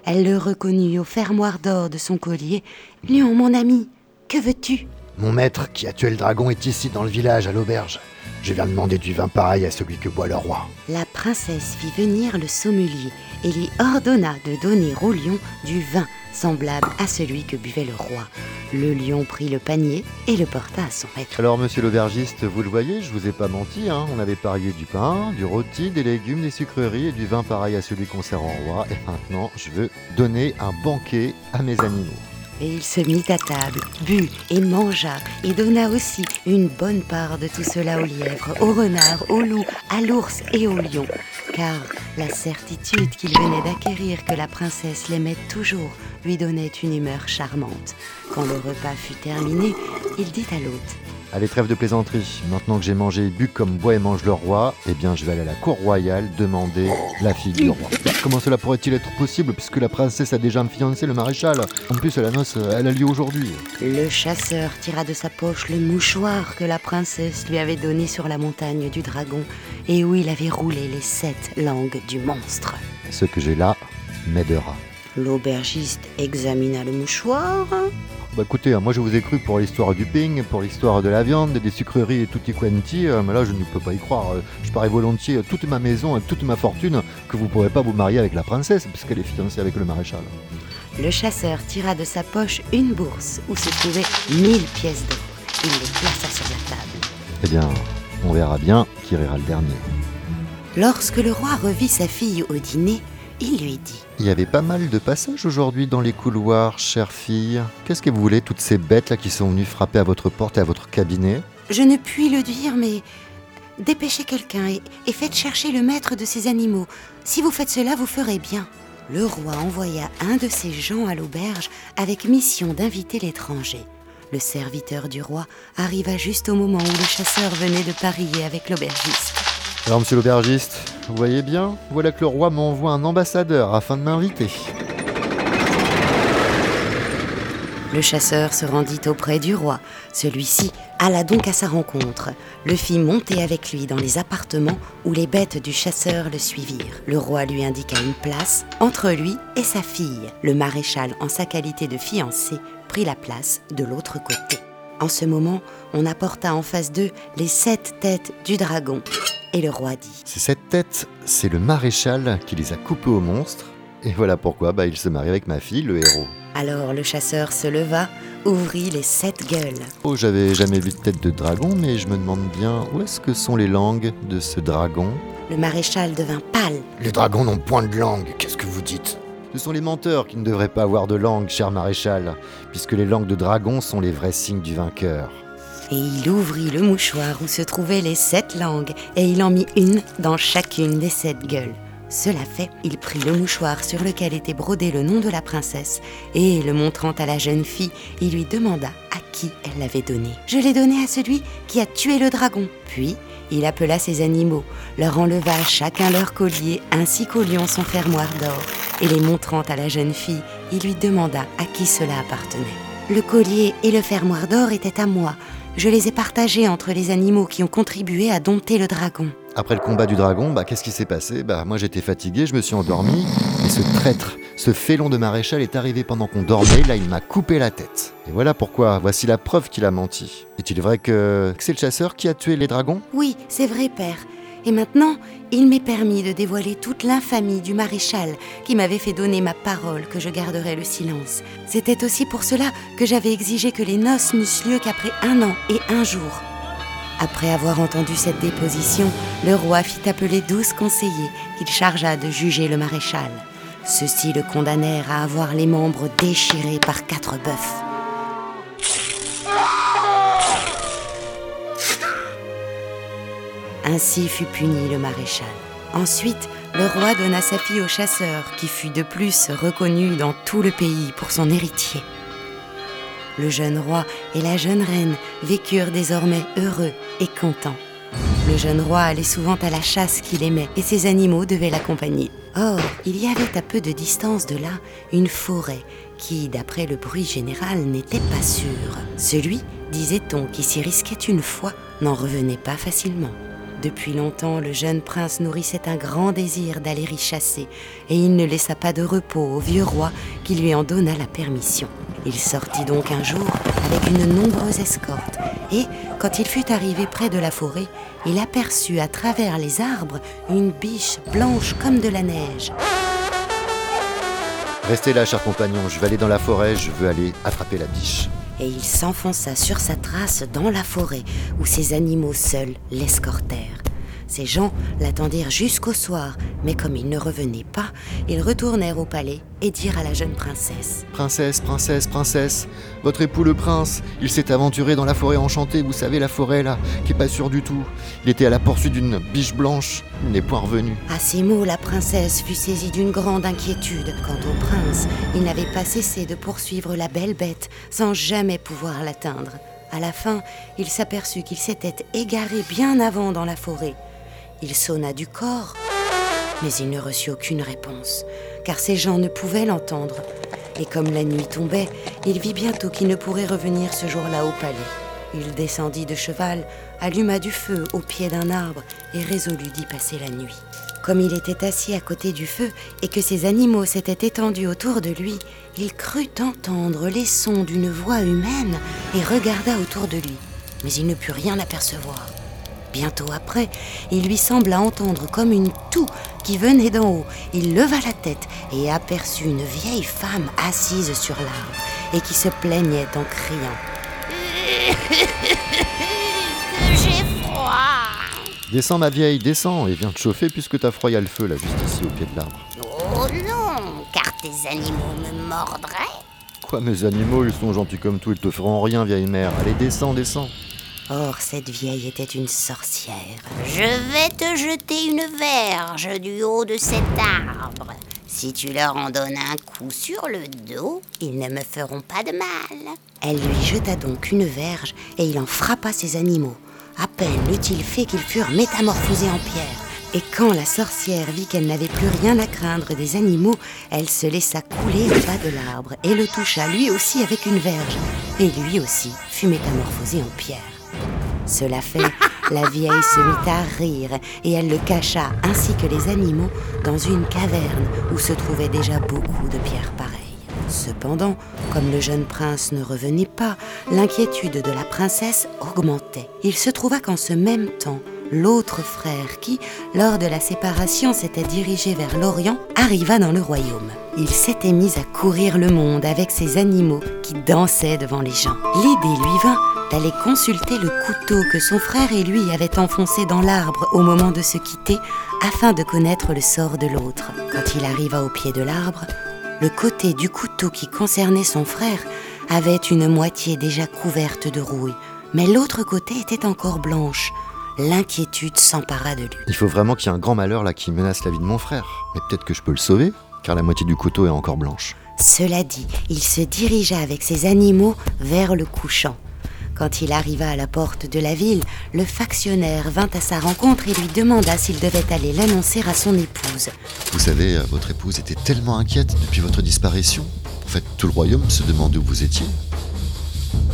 elle le reconnut au fermoir d'or de son collier. Lion, mon ami, que veux-tu? Mon maître qui a tué le dragon est ici dans le village, à l'auberge. Je viens demander du vin pareil à celui que boit le roi. La princesse fit venir le sommelier et lui ordonna de donner au lion du vin semblable à celui que buvait le roi. Le lion prit le panier et le porta à son maître. Alors, monsieur l'aubergiste, vous le voyez, je vous ai pas menti, hein. On avait parié du pain, du rôti, des légumes, des sucreries et du vin pareil à celui qu'on sert au roi. Et maintenant, je veux donner un banquet à mes animaux. Et il se mit à table, but et mangea, et donna aussi une bonne part de tout cela au lièvre, au renard, au loup, à l'ours et au lion. Car la certitude qu'il venait d'acquérir que la princesse l'aimait toujours lui donnait une humeur charmante. Quand le repas fut terminé, il dit à l'hôte Allez, trêve de plaisanterie. Maintenant que j'ai mangé et bu comme boit et mange le roi, eh bien, je vais aller à la cour royale demander la fille du roi. Comment cela pourrait-il être possible puisque la princesse a déjà un fiancé, le maréchal? En plus, la noce, elle a lieu aujourd'hui. Le chasseur tira de sa poche le mouchoir que la princesse lui avait donné sur la montagne du dragon et où il avait roulé les sept langues du monstre. Ce que j'ai là m'aidera. L'aubergiste examina le mouchoir. Bah écoutez, hein, moi je vous ai cru pour l'histoire du ping, pour l'histoire de la viande, des sucreries et tutti quanti, euh, mais là je ne peux pas y croire. Euh, Je parie volontiers euh, toute ma maison et toute ma fortune que vous ne pourrez pas vous marier avec la princesse puisqu'elle est fiancée avec le maréchal. Le chasseur tira de sa poche une bourse où se trouvaient mille pièces d'or. Il les plaça sur la table. Eh bien, on verra bien qui rira le dernier. Lorsque le roi revit sa fille au dîner, il lui dit Il y avait pas mal de passages aujourd'hui dans les couloirs, chère fille. Qu'est-ce que vous voulez, toutes ces bêtes là qui sont venues frapper à votre porte et à votre cabinet? Je ne puis le dire, mais dépêchez quelqu'un et, et faites chercher le maître de ces animaux. Si vous faites cela, vous ferez bien. Le roi envoya un de ses gens à l'auberge avec mission d'inviter l'étranger. Le serviteur du roi arriva juste au moment où le chasseur venait de parier avec l'aubergiste. Alors, monsieur l'aubergiste, vous voyez bien Voilà que le roi m'envoie un ambassadeur afin de m'inviter. Le chasseur se rendit auprès du roi. Celui-ci alla donc à sa rencontre, le fit monter avec lui dans les appartements où les bêtes du chasseur le suivirent. Le roi lui indiqua une place entre lui et sa fille. Le maréchal, en sa qualité de fiancé, prit la place de l'autre côté. En ce moment, on apporta en face d'eux les sept têtes du dragon. Et le roi dit Ces sept têtes, c'est le maréchal qui les a coupées au monstre. Et voilà pourquoi bah, il se marie avec ma fille, le héros. Alors le chasseur se leva, ouvrit les sept gueules. Oh, j'avais jamais vu de tête de dragon, mais je me demande bien où est-ce que sont les langues de ce dragon Le maréchal devint pâle. Les dragons n'ont point de langue, qu'est-ce que vous dites? Ce sont les menteurs qui ne devraient pas avoir de langue, cher maréchal, puisque les langues de dragon sont les vrais signes du vainqueur. Et il ouvrit le mouchoir où se trouvaient les sept langues, et il en mit une dans chacune des sept gueules. Cela fait, il prit le mouchoir sur lequel était brodé le nom de la princesse, et le montrant à la jeune fille, il lui demanda à qui elle l'avait donné. Je l'ai donné à celui qui a tué le dragon. Puis, il appela ses animaux, leur enleva chacun leur collier ainsi qu'au lion son fermoir d'or, et les montrant à la jeune fille, il lui demanda à qui cela appartenait. Le collier et le fermoir d'or étaient à moi. Je les ai partagés entre les animaux qui ont contribué à dompter le dragon. Après le combat du dragon, bah, qu'est-ce qui s'est passé Bah moi j'étais fatigué, je me suis endormi, et ce traître, ce félon de maréchal est arrivé pendant qu'on dormait, là il m'a coupé la tête. Et voilà pourquoi, voici la preuve qu'il a menti. Est-il vrai que, que c'est le chasseur qui a tué les dragons? Oui, c'est vrai, père. Et maintenant, il m'est permis de dévoiler toute l'infamie du maréchal qui m'avait fait donner ma parole que je garderais le silence. C'était aussi pour cela que j'avais exigé que les noces n'eussent lieu qu'après un an et un jour. Après avoir entendu cette déposition, le roi fit appeler douze conseillers qu'il chargea de juger le maréchal. Ceux-ci le condamnèrent à avoir les membres déchirés par quatre bœufs. Ainsi fut puni le maréchal. Ensuite, le roi donna sa fille au chasseur, qui fut de plus reconnu dans tout le pays pour son héritier. Le jeune roi et la jeune reine vécurent désormais heureux et contents. Le jeune roi allait souvent à la chasse qu'il aimait et ses animaux devaient l'accompagner. Or, il y avait à peu de distance de là une forêt qui, d'après le bruit général, n'était pas sûre. Celui, disait-on, qui s'y risquait une fois, n'en revenait pas facilement. Depuis longtemps, le jeune prince nourrissait un grand désir d'aller y chasser, et il ne laissa pas de repos au vieux roi qui lui en donna la permission. Il sortit donc un jour avec une nombreuse escorte, et quand il fut arrivé près de la forêt, il aperçut à travers les arbres une biche blanche comme de la neige. Restez là, cher compagnon, je vais aller dans la forêt, je veux aller attraper la biche et il s'enfonça sur sa trace dans la forêt où ses animaux seuls l'escortèrent. Ces gens l'attendirent jusqu'au soir, mais comme il ne revenait pas, ils retournèrent au palais et dirent à la jeune princesse Princesse, princesse, princesse, votre époux le prince, il s'est aventuré dans la forêt enchantée, vous savez, la forêt là, qui est pas sûre du tout. Il était à la poursuite d'une biche blanche, il n'est point revenu. À ces mots, la princesse fut saisie d'une grande inquiétude. Quant au prince, il n'avait pas cessé de poursuivre la belle bête sans jamais pouvoir l'atteindre. À la fin, il s'aperçut qu'il s'était égaré bien avant dans la forêt. Il sonna du corps, mais il ne reçut aucune réponse, car ces gens ne pouvaient l'entendre. Et comme la nuit tombait, il vit bientôt qu'il ne pourrait revenir ce jour-là au palais. Il descendit de cheval, alluma du feu au pied d'un arbre et résolut d'y passer la nuit. Comme il était assis à côté du feu et que ses animaux s'étaient étendus autour de lui, il crut entendre les sons d'une voix humaine et regarda autour de lui. Mais il ne put rien apercevoir. Bientôt après, il lui sembla entendre comme une toux qui venait d'en haut. Il leva la tête et aperçut une vieille femme assise sur l'arbre et qui se plaignait en criant. J'ai froid. Descends ma vieille, descends et viens te chauffer puisque t'as froid, le feu là juste ici au pied de l'arbre. Oh non, car tes animaux me mordraient. Quoi mes animaux, ils sont gentils comme tout, ils te feront rien vieille mère. Allez descends, descends. Or, cette vieille était une sorcière. Je vais te jeter une verge du haut de cet arbre. Si tu leur en donnes un coup sur le dos, ils ne me feront pas de mal. Elle lui jeta donc une verge et il en frappa ses animaux. À peine l'eut-il fait qu'ils furent métamorphosés en pierre. Et quand la sorcière vit qu'elle n'avait plus rien à craindre des animaux, elle se laissa couler au bas de l'arbre et le toucha lui aussi avec une verge. Et lui aussi fut métamorphosé en pierre. Cela fait, la vieille se mit à rire et elle le cacha ainsi que les animaux dans une caverne où se trouvaient déjà beaucoup de pierres pareilles. Cependant, comme le jeune prince ne revenait pas, l'inquiétude de la princesse augmentait. Il se trouva qu'en ce même temps, l'autre frère qui, lors de la séparation, s'était dirigé vers l'Orient, arriva dans le royaume. Il s'était mis à courir le monde avec ses animaux qui dansaient devant les gens. L'idée lui vint d'aller consulter le couteau que son frère et lui avaient enfoncé dans l'arbre au moment de se quitter afin de connaître le sort de l'autre. Quand il arriva au pied de l'arbre, le côté du couteau qui concernait son frère avait une moitié déjà couverte de rouille, mais l'autre côté était encore blanche. L'inquiétude s'empara de lui. Il faut vraiment qu'il y ait un grand malheur là qui menace la vie de mon frère. Mais peut-être que je peux le sauver, car la moitié du couteau est encore blanche. Cela dit, il se dirigea avec ses animaux vers le couchant. Quand il arriva à la porte de la ville, le factionnaire vint à sa rencontre et lui demanda s'il devait aller l'annoncer à son épouse. Vous savez, euh, votre épouse était tellement inquiète depuis votre disparition. En fait, tout le royaume se demande où vous étiez.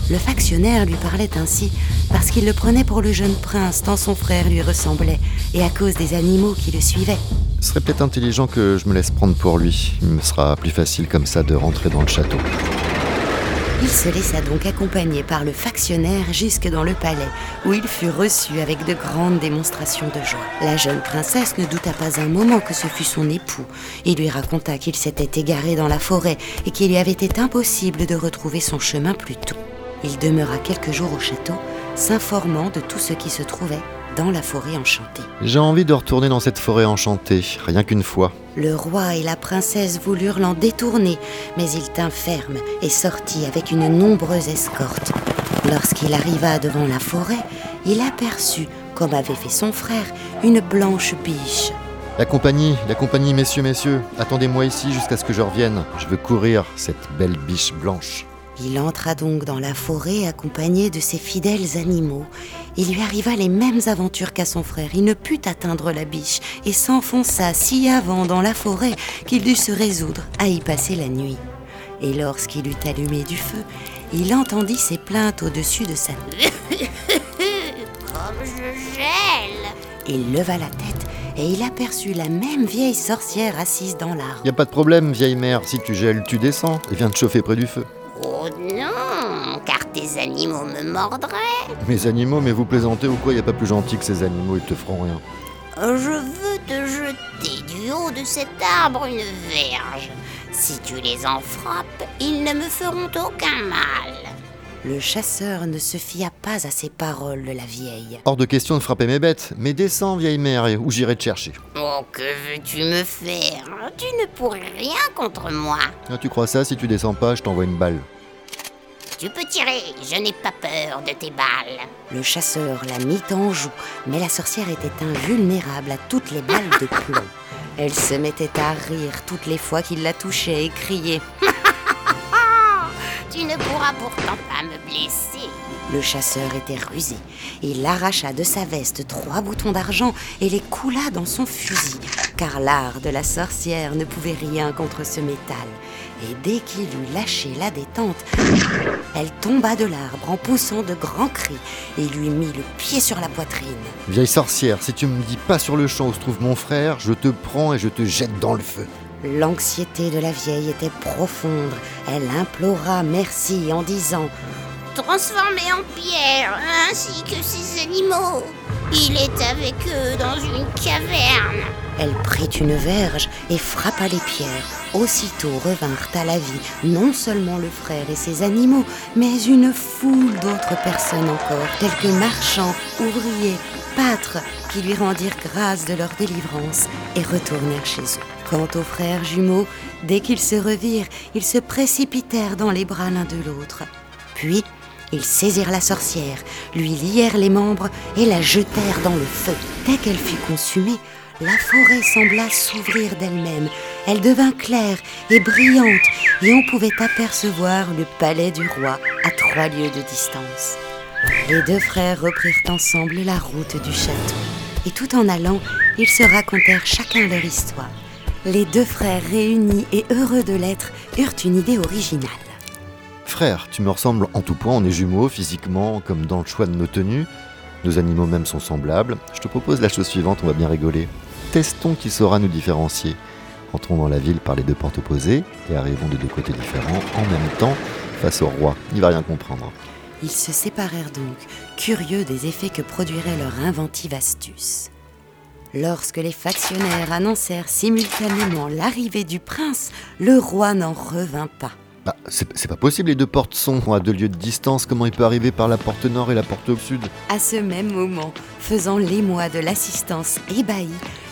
Le factionnaire lui parlait ainsi parce qu'il le prenait pour le jeune prince tant son frère lui ressemblait et à cause des animaux qui le suivaient. Ce serait peut-être intelligent que je me laisse prendre pour lui. Il me sera plus facile comme ça de rentrer dans le château. Il se laissa donc accompagner par le factionnaire jusque dans le palais, où il fut reçu avec de grandes démonstrations de joie. La jeune princesse ne douta pas un moment que ce fût son époux. Il lui raconta qu'il s'était égaré dans la forêt et qu'il lui avait été impossible de retrouver son chemin plus tôt. Il demeura quelques jours au château, s'informant de tout ce qui se trouvait dans la forêt enchantée. J'ai envie de retourner dans cette forêt enchantée, rien qu'une fois. Le roi et la princesse voulurent l'en détourner, mais il tint ferme et sortit avec une nombreuse escorte. Lorsqu'il arriva devant la forêt, il aperçut, comme avait fait son frère, une blanche biche. La compagnie, la compagnie, messieurs, messieurs, attendez-moi ici jusqu'à ce que je revienne. Je veux courir cette belle biche blanche. Il entra donc dans la forêt accompagné de ses fidèles animaux. Il lui arriva les mêmes aventures qu'à son frère. Il ne put atteindre la biche et s'enfonça si avant dans la forêt qu'il dut se résoudre à y passer la nuit. Et lorsqu'il eut allumé du feu, il entendit ses plaintes au-dessus de sa tête. Comme je gèle Il leva la tête et il aperçut la même vieille sorcière assise dans l'arbre. Y a pas de problème, vieille mère, si tu gèles, tu descends et viens te chauffer près du feu. Non, car tes animaux me mordraient. Mes animaux, mais vous plaisantez ou quoi? Y a pas plus gentil que ces animaux, ils te feront rien. Je veux te jeter du haut de cet arbre une verge. Si tu les en frappes, ils ne me feront aucun mal. Le chasseur ne se fia pas à ces paroles de la vieille. Hors de question de frapper mes bêtes, mais descends, vieille mère, ou j'irai te chercher? Oh, que veux-tu me faire? Tu ne pourrais rien contre moi. Ah, tu crois ça? Si tu descends pas, je t'envoie une balle. Tu peux tirer, je n'ai pas peur de tes balles. Le chasseur la mit en joue, mais la sorcière était invulnérable à toutes les balles de plomb. Elle se mettait à rire toutes les fois qu'il la touchait et criait. Tu ne pourras pourtant pas me blesser. Le chasseur était rusé. Il arracha de sa veste trois boutons d'argent et les coula dans son fusil, car l'art de la sorcière ne pouvait rien contre ce métal. Et dès qu'il eut lâché la détente, elle tomba de l'arbre en poussant de grands cris et lui mit le pied sur la poitrine. Vieille sorcière, si tu me dis pas sur le champ où se trouve mon frère, je te prends et je te jette dans le feu. L'anxiété de la vieille était profonde. Elle implora merci en disant Transformé en pierre, ainsi que ces animaux. Il est avec eux dans une caverne. Elle prit une verge et frappa les pierres. Aussitôt revinrent à la vie non seulement le frère et ses animaux, mais une foule d'autres personnes encore, telles que marchands, ouvriers, pâtres, qui lui rendirent grâce de leur délivrance et retournèrent chez eux. Quant aux frères jumeaux, dès qu'ils se revirent, ils se précipitèrent dans les bras l'un de l'autre. Puis, ils saisirent la sorcière, lui lièrent les membres et la jetèrent dans le feu. Dès qu'elle fut consumée, la forêt sembla s'ouvrir d'elle-même. Elle devint claire et brillante, et on pouvait apercevoir le palais du roi à trois lieues de distance. Les deux frères reprirent ensemble la route du château, et tout en allant, ils se racontèrent chacun leur histoire. Les deux frères réunis et heureux de l'être eurent une idée originale. Frère, tu me ressembles en tout point, on est jumeaux, physiquement, comme dans le choix de nos tenues. Nos animaux même sont semblables. Je te propose la chose suivante, on va bien rigoler. Testons qui saura nous différencier. Entrons dans la ville par les deux portes opposées et arrivons de deux côtés différents en même temps face au roi. Il va rien comprendre. Ils se séparèrent donc, curieux des effets que produirait leur inventive astuce. Lorsque les factionnaires annoncèrent simultanément l'arrivée du prince, le roi n'en revint pas. Bah, c'est pas possible, les deux portes sont à deux lieux de distance. Comment il peut arriver par la porte nord et la porte au sud? À ce même moment, faisant l'émoi de l'assistance ébahie,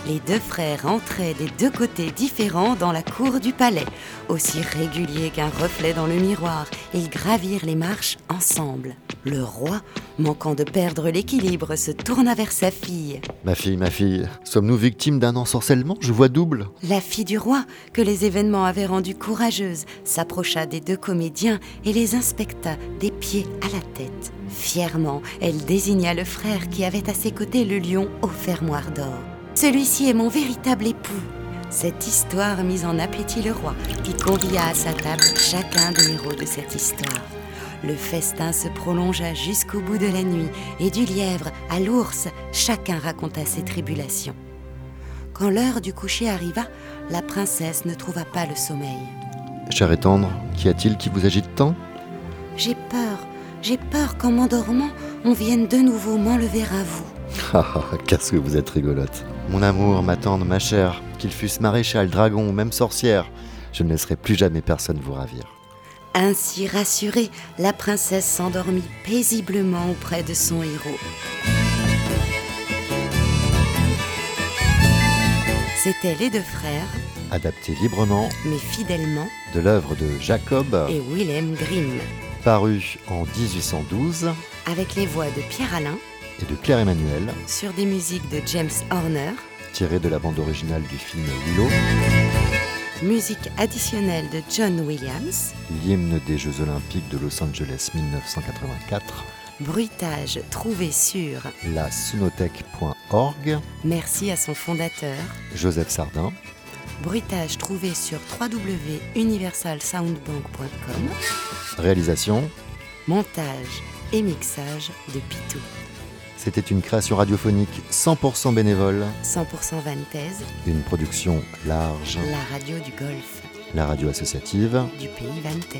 les deux frères entraient des deux côtés différents dans la cour du palais. Aussi réguliers qu'un reflet dans le miroir, ils gravirent les marches ensemble. Le roi, manquant de perdre l'équilibre, se tourna vers sa fille. Ma fille, ma fille, sommes-nous victimes d'un ensorcellement? Je vois double. La fille du roi, que les événements avaient rendue courageuse, s'approcha des deux comédiens et les inspecta des pieds à la tête. Fièrement, elle désigna le frère qui avait à ses côtés le lion au fermoir d'or. Celui-ci est mon véritable époux. Cette histoire mit en appétit le roi, qui convia à sa table chacun des héros de cette histoire. Le festin se prolongea jusqu'au bout de la nuit, et du lièvre à l'ours, chacun raconta ses tribulations. Quand l'heure du coucher arriva, la princesse ne trouva pas le sommeil. Cher et tendre, qu'y a-t-il qui vous agite tant? J'ai peur, j'ai peur qu'en m'endormant, on vienne de nouveau m'enlever à vous. Ah, ah, ah, qu'est-ce que vous êtes rigolote. Mon amour, ma tendre, ma chère, qu'il fût maréchal, dragon ou même sorcière, je ne laisserai plus jamais personne vous ravir. Ainsi rassurée, la princesse s'endormit paisiblement auprès de son héros. C'étaient les deux frères, Adapté librement. Mais fidèlement, de l'œuvre de Jacob, et Willem Grimm, paru en 1812, avec les voix de Pierre Alain, et de Claire Emmanuel, sur des musiques de James Horner, tiré de la bande originale du film Willow. Musique additionnelle de John Williams. L'hymne des Jeux Olympiques de Los Angeles 1984. Bruitage trouvé sur la. Merci à son fondateur, Joseph Sardin. Bruitage trouvé sur www.universalsoundbank.com. Réalisation, Montage et mixage de Pitou. C'était une création radiophonique 100% bénévole, 100% vantaise, une production large, la radio du Golfe la radio associative. du pays vantais.